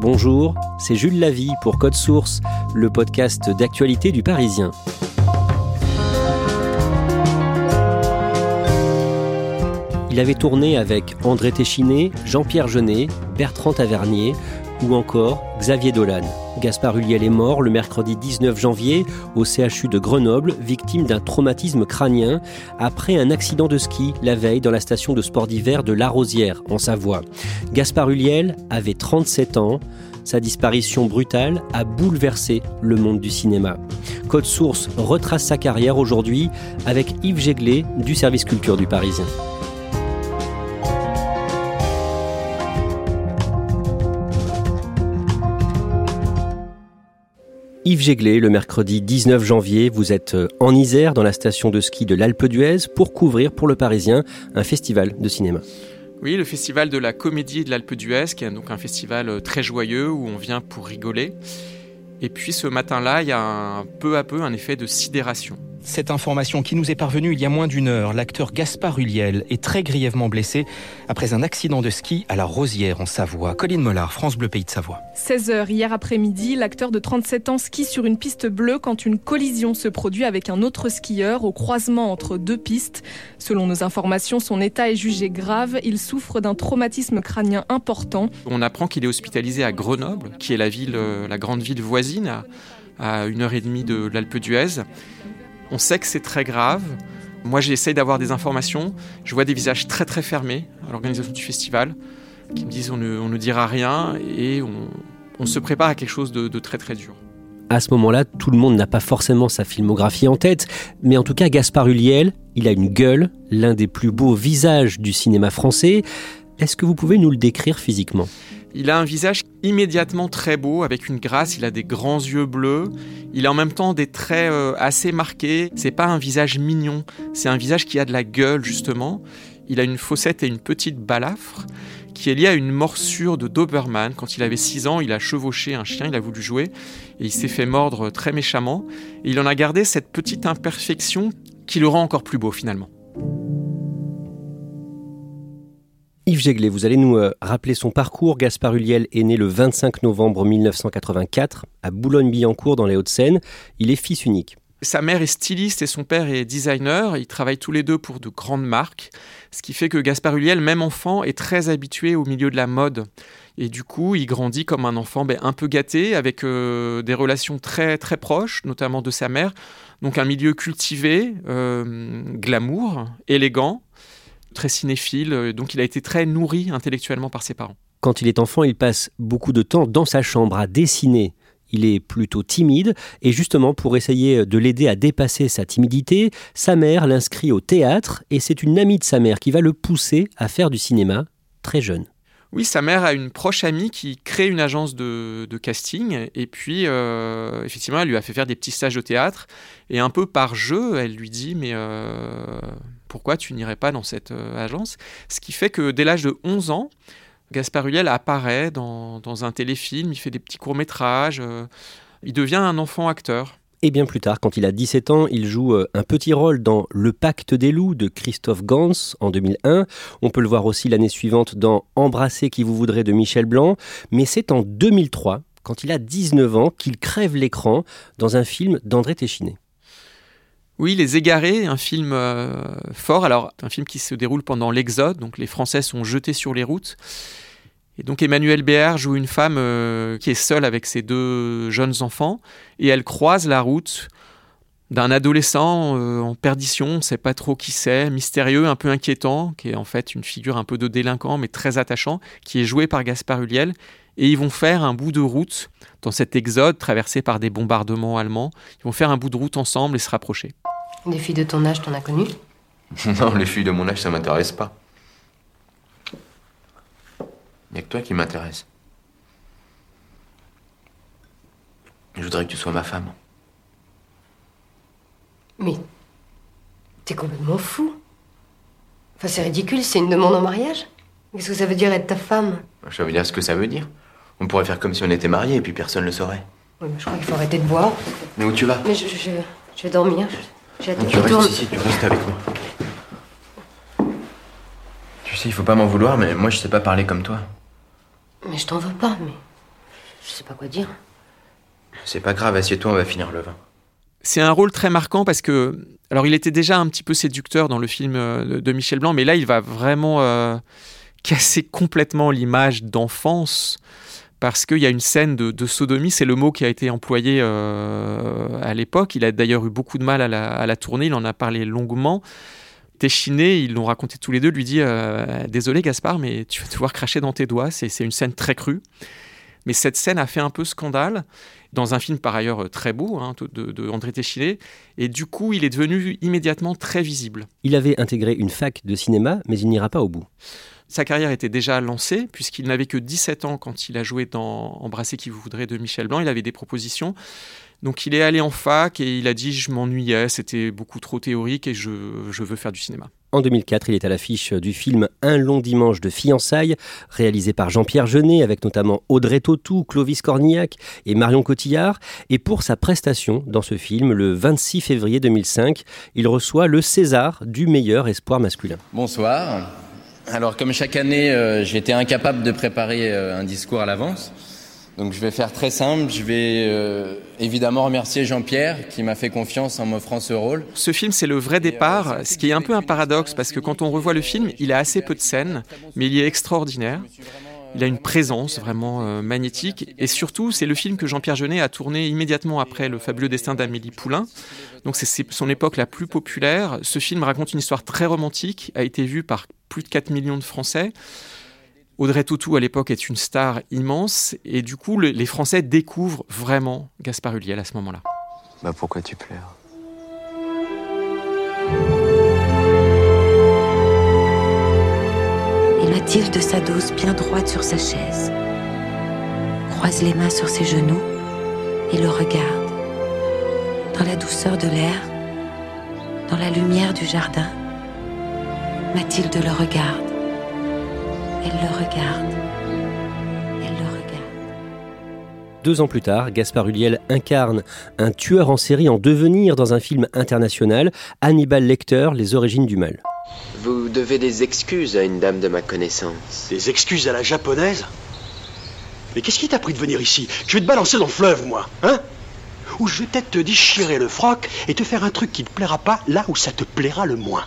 Bonjour, c'est Jules Lavie pour Code Source, le podcast d'actualité du Parisien. Il avait tourné avec André Téchiné, Jean-Pierre Jeunet, Bertrand Tavernier ou encore Xavier Dolan. Gaspard Huliel est mort le mercredi 19 janvier au CHU de Grenoble, victime d'un traumatisme crânien après un accident de ski la veille dans la station de sport d'hiver de La Rosière, en Savoie. Gaspard Huliel avait 37 ans. Sa disparition brutale a bouleversé le monde du cinéma. Code Source retrace sa carrière aujourd'hui avec Yves Jéglet du service culture du Parisien. Yves le mercredi 19 janvier, vous êtes euh, en Isère, dans la station de ski de l'Alpe d'Huez, pour couvrir pour le Parisien un festival de cinéma. Oui, le festival de la comédie de l'Alpe d'Huez, qui est donc un festival euh, très joyeux où on vient pour rigoler. Et puis ce matin-là, il y a un, peu à peu un effet de sidération. Cette information qui nous est parvenue il y a moins d'une heure, l'acteur Gaspard Huliel est très grièvement blessé après un accident de ski à la Rosière en Savoie. Colline Mollard, France Bleu Pays de Savoie. 16h hier après-midi, l'acteur de 37 ans skie sur une piste bleue quand une collision se produit avec un autre skieur au croisement entre deux pistes. Selon nos informations, son état est jugé grave. Il souffre d'un traumatisme crânien important. On apprend qu'il est hospitalisé à Grenoble, qui est la ville, euh, la grande ville voisine, à, à une heure et demie de l'Alpe d'Huez. On sait que c'est très grave. Moi, j'essaye d'avoir des informations. Je vois des visages très très fermés à l'organisation du festival qui me disent on ne, dira rien et on, se prépare à quelque chose de, très très dur. À ce moment-là, tout le monde n'a pas forcément sa filmographie en tête, mais en tout cas, Gaspard Huliel, il a une gueule, l'un des plus beaux visages du cinéma français. Est-ce que vous pouvez nous le décrire physiquement? Il a un visage immédiatement très beau, avec une grâce, il a des grands yeux bleus, il a en même temps des traits euh, assez marqués. C'est pas un visage mignon, c'est un visage qui a de la gueule justement. Il a une fossette et une petite balafre qui est liée à une morsure de Doberman. Quand il avait 6 ans, il a chevauché un chien, il a voulu jouer et il s'est fait mordre très méchamment. Et il en a gardé cette petite imperfection qui le rend encore plus beau finalement. Yves Jéglet, vous allez nous euh, rappeler son parcours. Gaspard Huliel est né le 25 novembre 1984 à Boulogne-Billancourt dans les Hauts-de-Seine. Il est fils unique. Sa mère est styliste et son père est designer. Ils travaillent tous les deux pour de grandes marques. Ce qui fait que Gaspard Huliel, même enfant, est très habitué au milieu de la mode. Et du coup, il grandit comme un enfant ben, un peu gâté, avec euh, des relations très très proches, notamment de sa mère. Donc un milieu cultivé, euh, glamour, élégant très cinéphile, euh, donc il a été très nourri intellectuellement par ses parents. Quand il est enfant, il passe beaucoup de temps dans sa chambre à dessiner. Il est plutôt timide et justement pour essayer de l'aider à dépasser sa timidité, sa mère l'inscrit au théâtre et c'est une amie de sa mère qui va le pousser à faire du cinéma très jeune. Oui, sa mère a une proche amie qui crée une agence de, casting et puis euh, effectivement elle lui a fait faire des petits stages au théâtre et un peu par jeu elle lui dit mais euh, pourquoi tu n'irais pas dans cette euh, agence Ce qui fait que dès l'âge de 11 ans, Gaspard Huliel apparaît dans, un téléfilm, il fait des petits courts-métrages, euh, il devient un enfant acteur. Et bien plus tard, quand il a 17 ans, il joue euh, un petit rôle dans Le Pacte des loups de Christophe Gans en 2001. On peut le voir aussi l'année suivante dans Embrasser qui vous voudrait de Michel Blanc. Mais c'est en 2003, quand il a 19 ans, qu'il crève l'écran dans un film d'André Téchiné. Oui, Les Égarés, un film euh, fort. Alors, un film qui se déroule pendant l'Exode, donc les Français sont jetés sur les routes. Et donc Emmanuel Béard joue une femme euh, qui est seule avec ses deux jeunes enfants et elle croise la route d'un adolescent euh, en perdition, on ne sait pas trop qui c'est, mystérieux, un peu inquiétant, qui est en fait une figure un peu de délinquant mais très attachant, qui est joué par Gaspard Huliel. Et ils vont faire un bout de route dans cet exode traversé par des bombardements allemands. Ils vont faire un bout de route ensemble et se rapprocher. Des filles de ton âge, t'en as connu Non, les filles de mon âge, ça m'intéresse pas. Il n'y a que toi qui m'intéresse. Je voudrais que tu sois ma femme. Mais t'es complètement fou. Enfin, c'est ridicule, c'est une demande en mariage. Qu'est-ce que ça veut dire être ta femme? Je veux dire ce que ça veut dire. On pourrait faire comme si on était mariés et puis personne le saurait. Oui, mais je crois qu'il faut arrêter de boire. Mais où tu vas Mais je, je, je vais dormir. J'ai la tête Tu qui tourne. restes ici, tu restes avec moi. Tu sais, il faut pas m'en vouloir, mais moi je sais pas parler comme toi. Mais je t'en veux pas, mais je sais pas quoi dire. C'est pas grave, assieds-toi, on va finir le vin. C'est un rôle très marquant parce que, alors il était déjà un petit peu séducteur dans le film euh, de de Michel Blanc, mais là il va vraiment euh, casser complètement l'image d'enfance parce qu'il y a une scène de, sodomie, c'est le mot qui a été employé euh, à l'époque. Il a d'ailleurs eu beaucoup de mal à la, à la tourner, il en a parlé longuement. Téchiné, ils l'ont raconté tous les deux, lui dit euh, Désolé Gaspard, mais tu vas devoir cracher dans tes doigts. C'est c'est une scène très crue. Mais cette scène a fait un peu scandale dans un film par ailleurs euh, très beau hein, de, de André Téchiné. Et du coup, il est devenu immédiatement très visible. Il avait intégré une fac de cinéma, mais il n'ira pas au bout. Sa carrière était déjà lancée, puisqu'il n'avait que 17 ans quand il a joué dans Embrasser qui vous voudrez de Michel Blanc. Il avait des propositions. Donc il est allé en fac et il a dit Je m'ennuyais, c'était beaucoup trop théorique et je, je veux faire du cinéma. En 2004, il est à l'affiche du film Un long dimanche de fiançailles, réalisé par Jean-Pierre Jeunet, avec notamment Audrey Tautou, Clovis Cornillac et Marion Cotillard. Et pour sa prestation dans ce film, le 26 février 2005, il reçoit le César du meilleur espoir masculin. Bonsoir. Alors comme chaque année, euh, été incapable de préparer euh, un discours à l'avance. Donc je vais faire très simple. Je vais euh, évidemment remercier Jean-Pierre qui m'a fait confiance en m'offrant ce rôle. Ce film, c'est le vrai départ, ce qui est un peu un paradoxe, parce que quand on revoit le film, il a assez peu de scènes, mais il est extraordinaire. Il a une présence vraiment euh, magnétique. Et surtout, c'est le film que Jean-Pierre Jeunet a tourné immédiatement après Le fabuleux destin d'Amélie Poulain. Donc c'est- son époque la plus populaire. Ce film raconte une histoire très romantique, a été vu par plus de 4 millions de Français. Audrey Tautou, à l'époque, est une star immense. Et du coup, le- les Français découvrent vraiment Gaspard Ulliel à ce moment-là. Bah pourquoi tu pleures? Et Mathilde s'adosse bien droite sur sa chaise, croise les mains sur ses genoux et le regarde. Dans la douceur de l'air, dans la lumière du jardin, Mathilde le regarde. Elle le regarde. Elle le regarde. Deux ans plus tard, Gaspard Ulliel incarne un tueur en série en devenir dans un film international, Hannibal Lecter, Les origines du mal. Vous devez des excuses à une dame de ma connaissance. Des excuses à la japonaise Mais qu'est-ce qui t'a pris de venir ici? Je vais te balancer dans le fleuve, moi, hein? Ou je vais peut-être te déchirer le froc et te faire un truc qui te plaira pas là où ça te plaira le moins.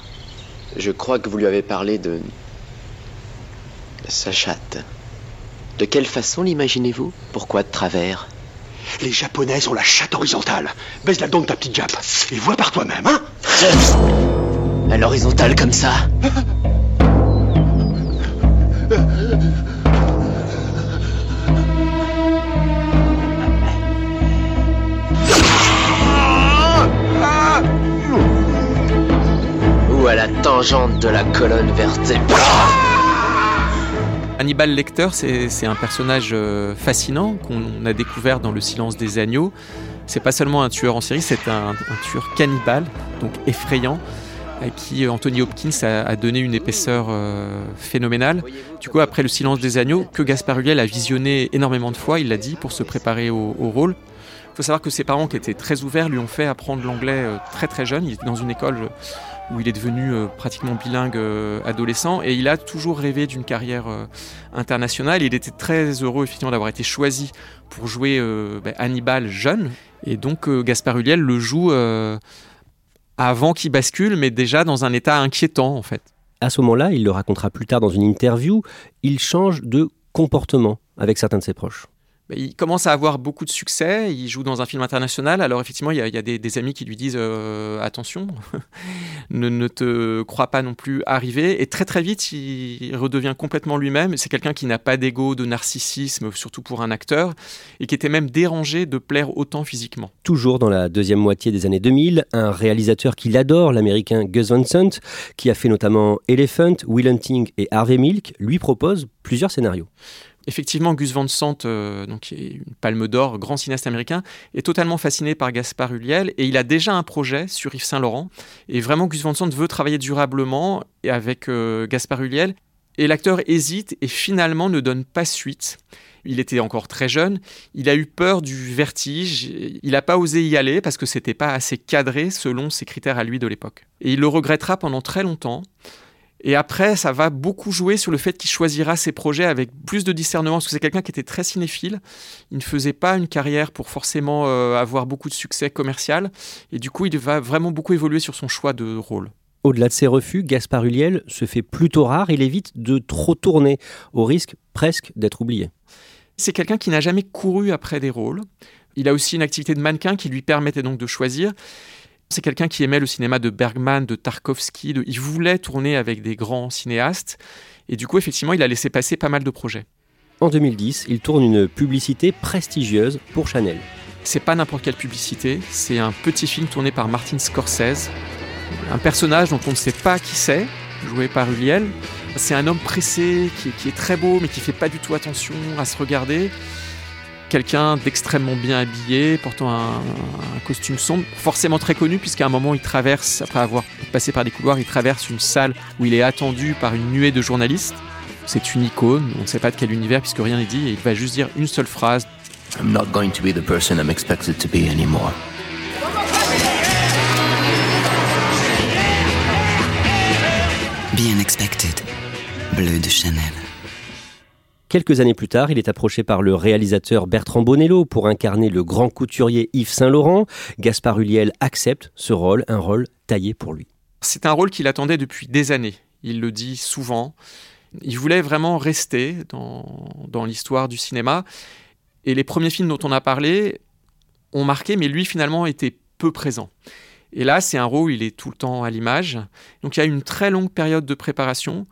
Je crois que vous lui avez parlé de... sa chatte. De quelle façon l'imaginez-vous? Pourquoi de travers? Les japonaises ont la chatte horizontale. Baisse la dent de ta petite jappe. Et vois par toi-même, hein? À l'horizontale comme ça. Ou à la tangente de la colonne vertébrale. Hannibal Lecter, c'est un personnage euh, fascinant qu'on a découvert dans Le Silence des Agneaux. C'est pas seulement un tueur en série, c'est un, un tueur cannibale, donc effrayant, à qui Anthony Hopkins a, donné une épaisseur euh, phénoménale. Du coup, après Le Silence des Agneaux, que Gaspard Ulliel a visionné énormément de fois, il l'a dit, pour se préparer au, rôle. Il faut savoir que ses parents, qui étaient très ouverts, lui ont fait apprendre l'anglais euh, très très jeune. Il était dans une école où il est devenu euh, pratiquement bilingue adolescent et il a toujours rêvé d'une carrière internationale. Il était très heureux effectivement d'avoir été choisi pour jouer ben, Hannibal jeune et donc Gaspard Ulliel le joue avant qu'il bascule, mais déjà dans un état inquiétant en fait. À ce moment-là, il le racontera plus tard dans une interview, il change de comportement avec certains de ses proches. Bah, il commence à avoir beaucoup de succès. Il joue dans un film international. Alors effectivement, il y a, des, amis qui lui disent euh, attention, ne, te crois pas non plus arriver. Et très très vite, il redevient complètement lui-même. C'est quelqu'un qui n'a pas d'ego, de narcissisme, surtout pour un acteur, et qui était même dérangé de plaire autant physiquement. Toujours dans la deuxième moitié des années 2000, un réalisateur qu'il adore, l'américain Gus Van qui a fait notamment Elephant, Will Hunting et Harvey Milk, lui propose plusieurs scénarios. Effectivement, Gus Van Sant, euh, donc, qui est une palme d'or, grand cinéaste américain, est totalement fasciné par Gaspard Ulliel et il a déjà un projet sur Yves Saint-Laurent. Et vraiment, Gus Van Sant veut travailler durablement avec euh, Gaspard Ulliel. Et l'acteur hésite et finalement ne donne pas suite. Il était encore très jeune, il a eu peur du vertige, il n'a pas osé y aller parce que c'était pas assez cadré selon ses critères à lui de l'époque. Et il le regrettera pendant très longtemps. Et après, ça va beaucoup jouer sur le fait qu'il choisira ses projets avec plus de discernement, parce que c'est quelqu'un qui était très cinéphile. Il ne faisait pas une carrière pour forcément euh, avoir beaucoup de succès commercial. Et du coup, il va vraiment beaucoup évoluer sur son choix de rôle. Au-delà de ses refus, Gaspard Ulliel se fait plutôt rare. Il évite de trop tourner, au risque presque d'être oublié. C'est quelqu'un qui n'a jamais couru après des rôles. Il a aussi une activité de mannequin qui lui permettait donc de choisir. C'est quelqu'un qui aimait le cinéma de Bergman, de Tarkovsky. Il voulait tourner avec des grands cinéastes. Et du coup, effectivement, il a laissé passer pas mal de projets. En 2010, il tourne une publicité prestigieuse pour Chanel. C'est pas n'importe quelle publicité, c'est un petit film tourné par Martin Scorsese. Un personnage dont on ne sait pas qui c'est, joué par Uliel. C'est un homme pressé, qui, qui, est très beau, mais qui fait pas du tout attention à se regarder quelqu'un d'extrêmement bien habillé, portant un, costume sombre, forcément très connu, puisqu'à un moment, il traverse, après avoir passé par des couloirs, il traverse une salle où il est attendu par une nuée de journalistes. C'est une icône, on ne sait pas de quel univers, puisque rien n'est dit, et il va juste dire une seule phrase. I'm not going to be the person I'm expected to be anymore. Bien expected. Bleu de Chanel. Quelques années plus tard, il est approché par le réalisateur Bertrand Bonello pour incarner le grand couturier Yves Saint-Laurent. Gaspard Ulliel accepte ce rôle, un rôle taillé pour lui. C'est un rôle qu'il attendait depuis des années. Il le dit souvent. Il voulait vraiment rester dans, dans l'histoire du cinéma. Et les premiers films dont on a parlé ont marqué, mais lui finalement était peu présent. Et là, c'est un rôle où il est tout le temps à l'image. Donc il y a une très longue période de préparation.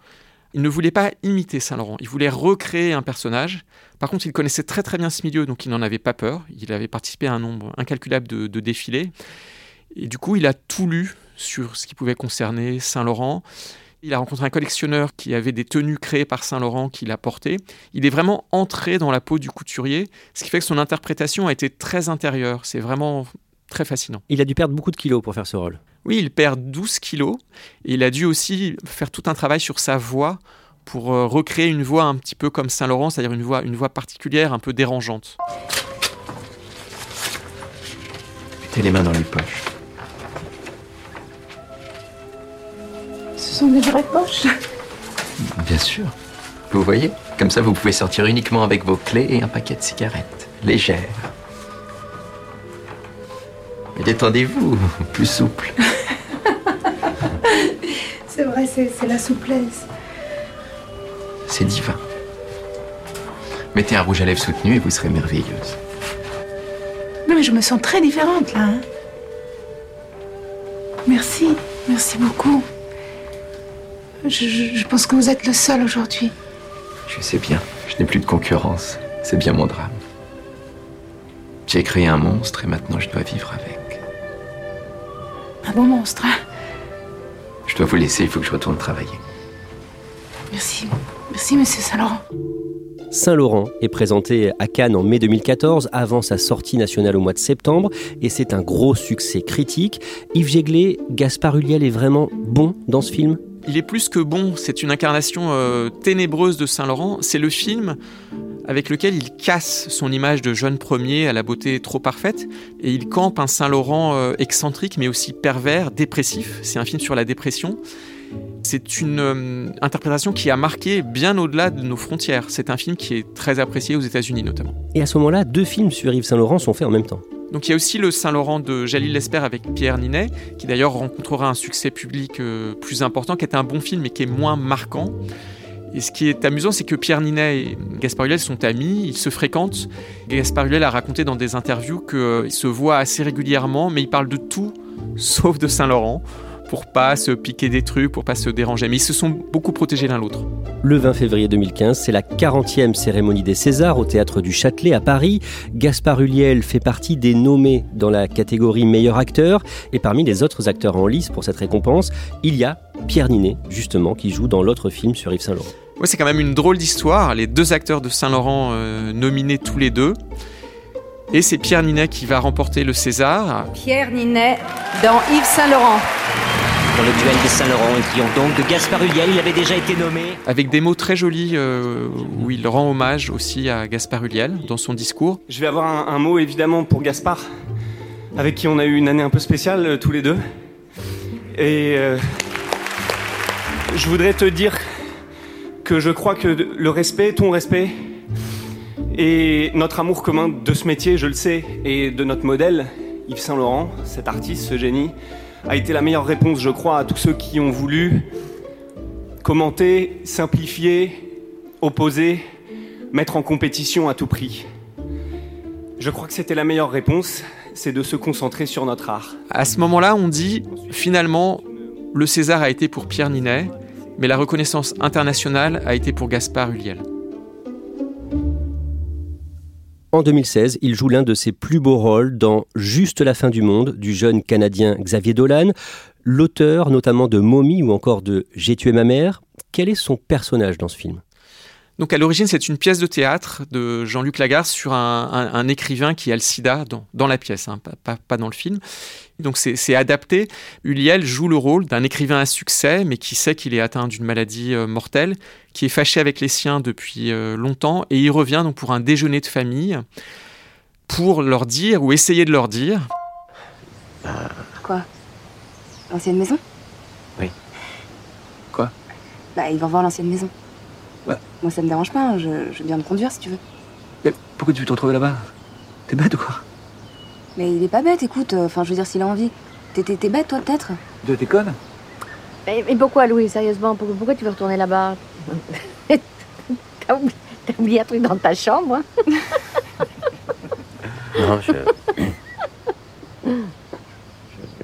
Il ne voulait pas imiter Saint-Laurent, il voulait recréer un personnage. Par contre, il connaissait très très bien ce milieu, donc il n'en avait pas peur. Il avait participé à un nombre incalculable de, défilés. Et du coup, il a tout lu sur ce qui pouvait concerner Saint-Laurent. Il a rencontré un collectionneur qui avait des tenues créées par Saint-Laurent qu'il a portées. Il est vraiment entré dans la peau du couturier, ce qui fait que son interprétation a été très intérieure. C'est vraiment très fascinant. Il a dû perdre beaucoup de kilos pour faire ce rôle. Oui, il perd 12 kilos et il a dû aussi faire tout un travail sur sa voix pour euh, recréer une voix un petit peu comme Saint-Laurent, c'est-à-dire une voix, une voix particulière, un peu dérangeante. Mettez les mains dans les poches. Ce sont des vraies poches Bien sûr. Vous voyez Comme ça, vous pouvez sortir uniquement avec vos clés et un paquet de cigarettes. Légères. Détendez-vous, plus souple. c'est vrai, c'est la souplesse. C'est divin. Mettez un rouge à lèvres soutenu et vous serez merveilleuse. Non, mais je me sens très différente là. Hein. Merci, merci beaucoup. Je, je pense que vous êtes le seul aujourd'hui. Je sais bien, je n'ai plus de concurrence. C'est bien mon drame. J'ai créé un monstre et maintenant je dois vivre avec. Un bon monstre. Hein. je dois vous laisser, il faut que je retourne travailler. Merci. Merci, monsieur Saint-Laurent. Saint-Laurent est présenté à Cannes en mai 2014, avant sa sortie nationale au mois de septembre, et c'est un gros succès critique. Yves Jéglé, Gaspard Ulliel est vraiment bon dans ce film? Il est plus que bon, c'est une incarnation euh, ténébreuse de Saint-Laurent. C'est le film avec lequel il casse son image de jeune premier à la beauté trop parfaite et il campe un Saint-Laurent euh, excentrique mais aussi pervers, dépressif. C'est un film sur la dépression. C'est une euh, interprétation qui a marqué bien au-delà de nos frontières. C'est un film qui est très apprécié aux États-Unis notamment. Et à ce moment-là, deux films sur Yves Saint-Laurent sont faits en même temps. Donc il y a aussi le Saint-Laurent de Jalil Lesper avec Pierre Ninet, qui d'ailleurs rencontrera un succès public euh, plus important, qui est un bon film mais qui est moins marquant. Et ce qui est amusant, c'est que Pierre Ninet et Gaspard sont amis, ils se fréquentent. Et Gaspard a raconté dans des interviews qu'ils se voient assez régulièrement, mais ils parlent de tout sauf de Saint-Laurent pour pas se piquer des trucs, pour pas se déranger. Mais ils se sont beaucoup protégés l'un l'autre. Le 20 février 2015, c'est la 40e cérémonie des Césars au théâtre du Châtelet à Paris. Gaspard Ulliel fait partie des nommés dans la catégorie meilleur acteur. Et parmi les autres acteurs en lice pour cette récompense, il y a Pierre Ninet, justement, qui joue dans l'autre film sur Yves Saint-Laurent. Ouais, c'est quand même une drôle d'histoire. Les deux acteurs de Saint-Laurent euh, nominés tous les deux. Et c'est Pierre Ninet qui va remporter le César. Pierre Ninet dans Yves Saint-Laurent. Dans le duel des Saint-Laurent et qui ont donc de Gaspard Ulliel, il avait déjà été nommé. Avec des mots très jolis euh, où il rend hommage aussi à Gaspard Ulliel dans son discours. Je vais avoir un, un mot évidemment pour Gaspard, avec qui on a eu une année un peu spéciale euh, tous les deux. Et euh, je voudrais te dire que je crois que le respect, ton respect, et notre amour commun de ce métier, je le sais, et de notre modèle, Yves Saint-Laurent, cet artiste, ce génie, a été la meilleure réponse, je crois, à tous ceux qui ont voulu commenter, simplifier, opposer, mettre en compétition à tout prix. Je crois que c'était la meilleure réponse, c'est de se concentrer sur notre art. À ce moment-là, on dit finalement, le César a été pour Pierre Ninet, mais la reconnaissance internationale a été pour Gaspard Ulliel. En 2016, il joue l'un de ses plus beaux rôles dans Juste la fin du monde du jeune Canadien Xavier Dolan, l'auteur notamment de Mommy ou encore de J'ai tué ma mère. Quel est son personnage dans ce film? Donc à l'origine, c'est une pièce de théâtre de Jean-Luc Lagarde sur un, écrivain qui a le sida dans, la pièce, hein, pas, dans le film. Donc c'est adapté. Uliel joue le rôle d'un écrivain à succès, mais qui sait qu'il est atteint d'une maladie euh, mortelle, qui est fâché avec les siens depuis euh, longtemps, et il revient donc pour un déjeuner de famille pour leur dire, ou essayer de leur dire... Quoi? L'ancienne maison? Oui. Quoi? Bah, ils vont voir l'ancienne maison. Ouais. Moi, ça me dérange pas, hein, je, je viens de conduire si tu veux. Mais pourquoi tu veux te retrouver là-bas? T'es bête ou quoi? Mais il est pas bête, écoute, euh, enfin, je veux dire, s'il a envie. T'es bête, toi, peut-être? De t'es conne mais, mais, pourquoi, Louis, sérieusement? Pourquoi, pourquoi, tu veux retourner là-bas? T'as oublié, oublié, un truc dans ta chambre hein? Non, je...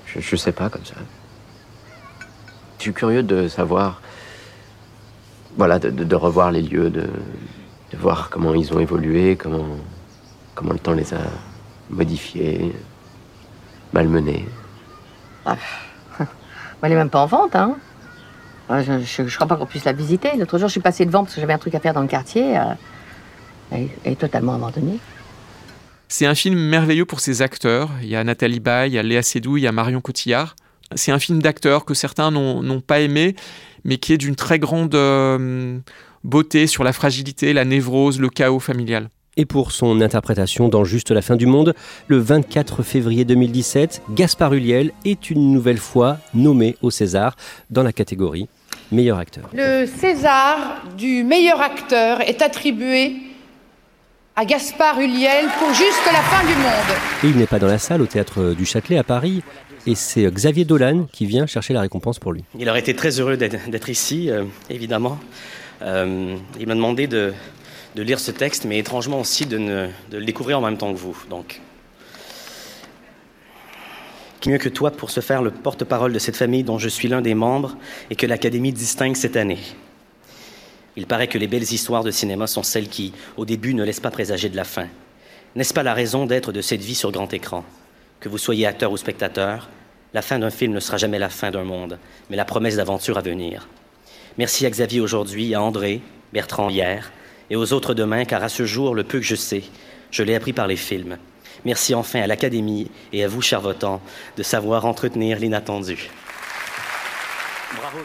je... je. sais pas, comme ça. Je suis curieux de savoir voilà, de, de, de, revoir les lieux, de, de, voir comment ils ont évolué, comment, comment le temps les a modifiés, malmenés. Ah, elle est même pas en vente, hein. Je, je, je crois pas qu'on puisse la visiter. L'autre jour, je suis passée devant parce que j'avais un truc à faire dans le quartier. Euh, elle, elle, est totalement abandonnée. C'est un film merveilleux pour ses acteurs. Il y a Nathalie Baye, il y a Léa Seydoux, il y a Marion Cotillard. C'est un film d'acteurs que certains n'ont pas aimé, mais qui est d'une très grande euh, beauté sur la fragilité, la névrose, le chaos familial. Et pour son interprétation dans Juste la fin du monde, le 24 février 2017, Gaspard Ulliel est une nouvelle fois nommé au César dans la catégorie meilleur acteur. Le César du meilleur acteur est attribué à Gaspard Ulliel pour Juste la fin du monde. Et il n'est pas dans la salle au théâtre du Châtelet à Paris. Et c'est Xavier Dolan qui vient chercher la récompense pour lui. Il aurait été très heureux d'être ici, euh, évidemment. Euh, il m'a demandé de, de, lire ce texte, mais étrangement aussi de, le découvrir en même temps que vous. Donc, qui mieux que toi pour se faire le porte-parole de cette famille dont je suis l'un des membres et que l'Académie distingue cette année? Il paraît que les belles histoires de cinéma sont celles qui, au début, ne laissent pas présager de la fin. N'est-ce pas la raison d'être de cette vie sur grand écran? Que vous soyez acteur ou spectateur, la fin d'un film ne sera jamais la fin d'un monde, mais la promesse d'aventure à venir. Merci à Xavier aujourd'hui, à André, Bertrand hier, et aux autres demain, car à ce jour, le peu que je sais, je l'ai appris par les films. Merci enfin à l'Académie et à vous, chers votants, de savoir entretenir l'inattendu.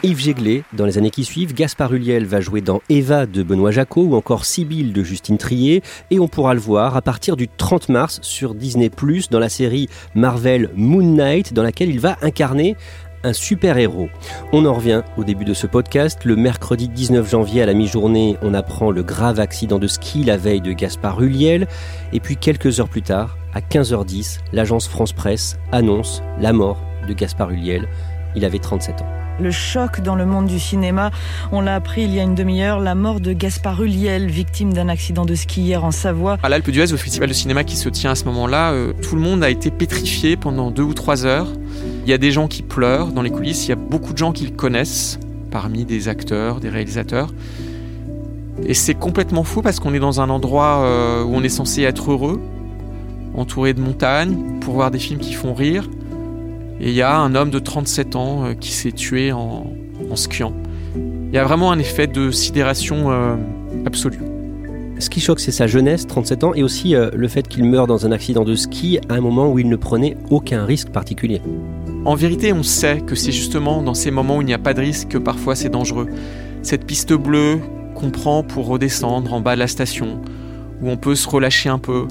Yves Jéglé, dans les années qui suivent, Gaspard Ulliel va jouer dans Eva de Benoît Jacot ou encore Sibylle de Justine Trier et on pourra le voir à partir du 30 mars sur Disney+, dans la série Marvel Moon Knight dans laquelle il va incarner un super-héros. On en revient au début de ce podcast. Le mercredi 19 janvier à la mi-journée, on apprend le grave accident de ski la veille de Gaspard Ulliel. Et puis quelques heures plus tard, à 15h10, l'agence France Presse annonce la mort de Gaspard Huliel. Il avait 37 ans. Le choc dans le monde du cinéma, on l'a appris il y a une demi-heure, la mort de Gaspard Huliel, victime d'un accident de ski hier en Savoie. À l'Alpe d'Huez, au festival de cinéma qui se tient à ce moment-là, euh, tout le monde a été pétrifié pendant deux ou trois heures. Il y a des gens qui pleurent dans les coulisses, il y a beaucoup de gens qui le connaissent, parmi des acteurs, des réalisateurs. Et c'est complètement fou parce qu'on est dans un endroit euh, où on est censé être heureux, entouré de montagnes, pour voir des films qui font rire. Et il y a un homme de 37 ans euh, qui s'est tué en, skiant. Il y a vraiment un effet de sidération euh, absolue. Ce qui choque, c'est sa jeunesse, 37 ans, et aussi le fait qu'il meure dans un accident de ski à un moment où il ne prenait aucun risque particulier. En vérité, on sait que c'est justement dans ces moments où il n'y a pas de risque que parfois c'est dangereux. Cette piste bleue qu'on prend pour redescendre en bas de la station, où on peut se relâcher un peu.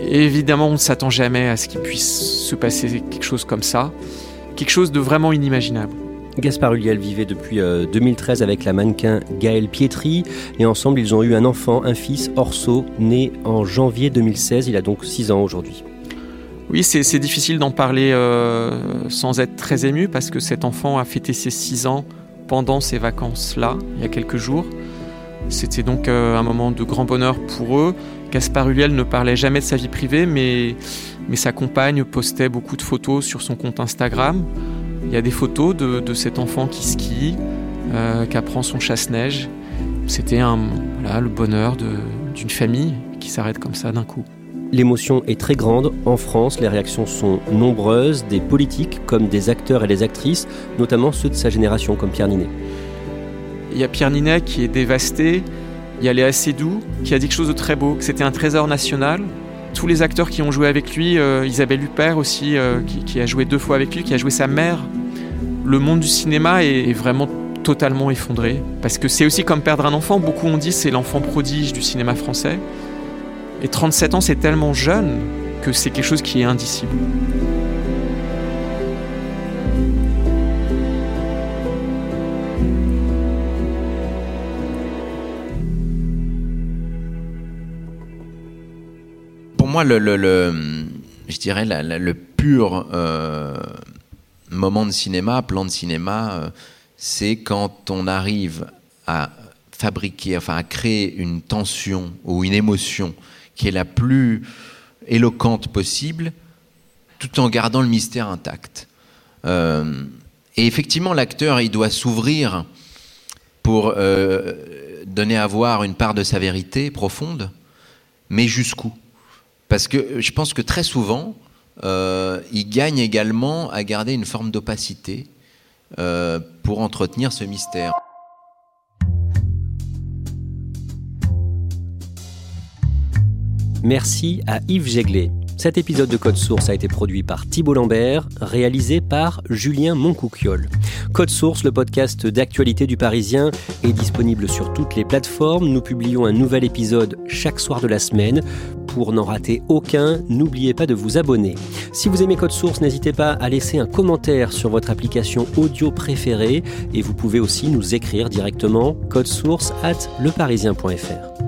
Évidemment, on ne s'attend jamais à ce qu'il puisse se passer quelque chose comme ça, quelque chose de vraiment inimaginable. Gaspard Huliel vivait depuis 2013 euh, avec la mannequin Gaëlle Pietri et ensemble ils ont eu un enfant, un fils, Orso, né en janvier 2016. Il a donc 6 ans aujourd'hui. Oui, c'est difficile d'en parler euh, sans être très ému parce que cet enfant a fêté ses 6 ans pendant ces vacances-là, il y a quelques jours. C'était donc euh, un moment de grand bonheur pour eux. Gaspard Huliel ne parlait jamais de sa vie privée, mais, mais sa compagne postait beaucoup de photos sur son compte Instagram. Il y a des photos de, cet enfant qui skie, euh, qui apprend son chasse-neige. C'était le bonheur d'une famille qui s'arrête comme ça d'un coup. L'émotion est très grande en France, les réactions sont nombreuses, des politiques comme des acteurs et des actrices, notamment ceux de sa génération comme Pierre Ninet. Il y a Pierre Ninet qui est dévasté, il y a Léa Seydoux qui a dit quelque chose de très beau, que c'était un trésor national. Tous les acteurs qui ont joué avec lui, euh, Isabelle Huppert aussi, euh, qui, a joué deux fois avec lui, qui a joué sa mère. Le monde du cinéma est, est vraiment totalement effondré, parce que c'est aussi comme perdre un enfant, beaucoup ont dit c'est l'enfant prodige du cinéma français. Et 37 ans, c'est tellement jeune que c'est quelque chose qui est indicible. Moi, le, je dirais le pur euh, moment de cinéma, plan de cinéma, euh, c'est quand on arrive à fabriquer, enfin à créer une tension ou une émotion qui est la plus éloquente possible, tout en gardant le mystère intact. Euh, et effectivement, l'acteur, il doit s'ouvrir pour donner à voir une part de sa vérité profonde, mais jusqu'où? Parce que je pense que très souvent, euh, il gagne également à garder une forme d'opacité pour entretenir ce mystère. Merci à Yves Jéglet. Cet épisode de Code Source a été produit par Thibault Lambert, réalisé par Julien Moncouquiol. Code Source, le podcast d'actualité du Parisien, est disponible sur toutes les plateformes. Nous publions un nouvel épisode chaque soir de la semaine. Pour n'en rater aucun, n'oubliez pas de vous abonner. Si vous aimez Code Source, n'hésitez pas à laisser un commentaire sur votre application audio préférée et vous pouvez aussi nous écrire directement source at leparisien.fr.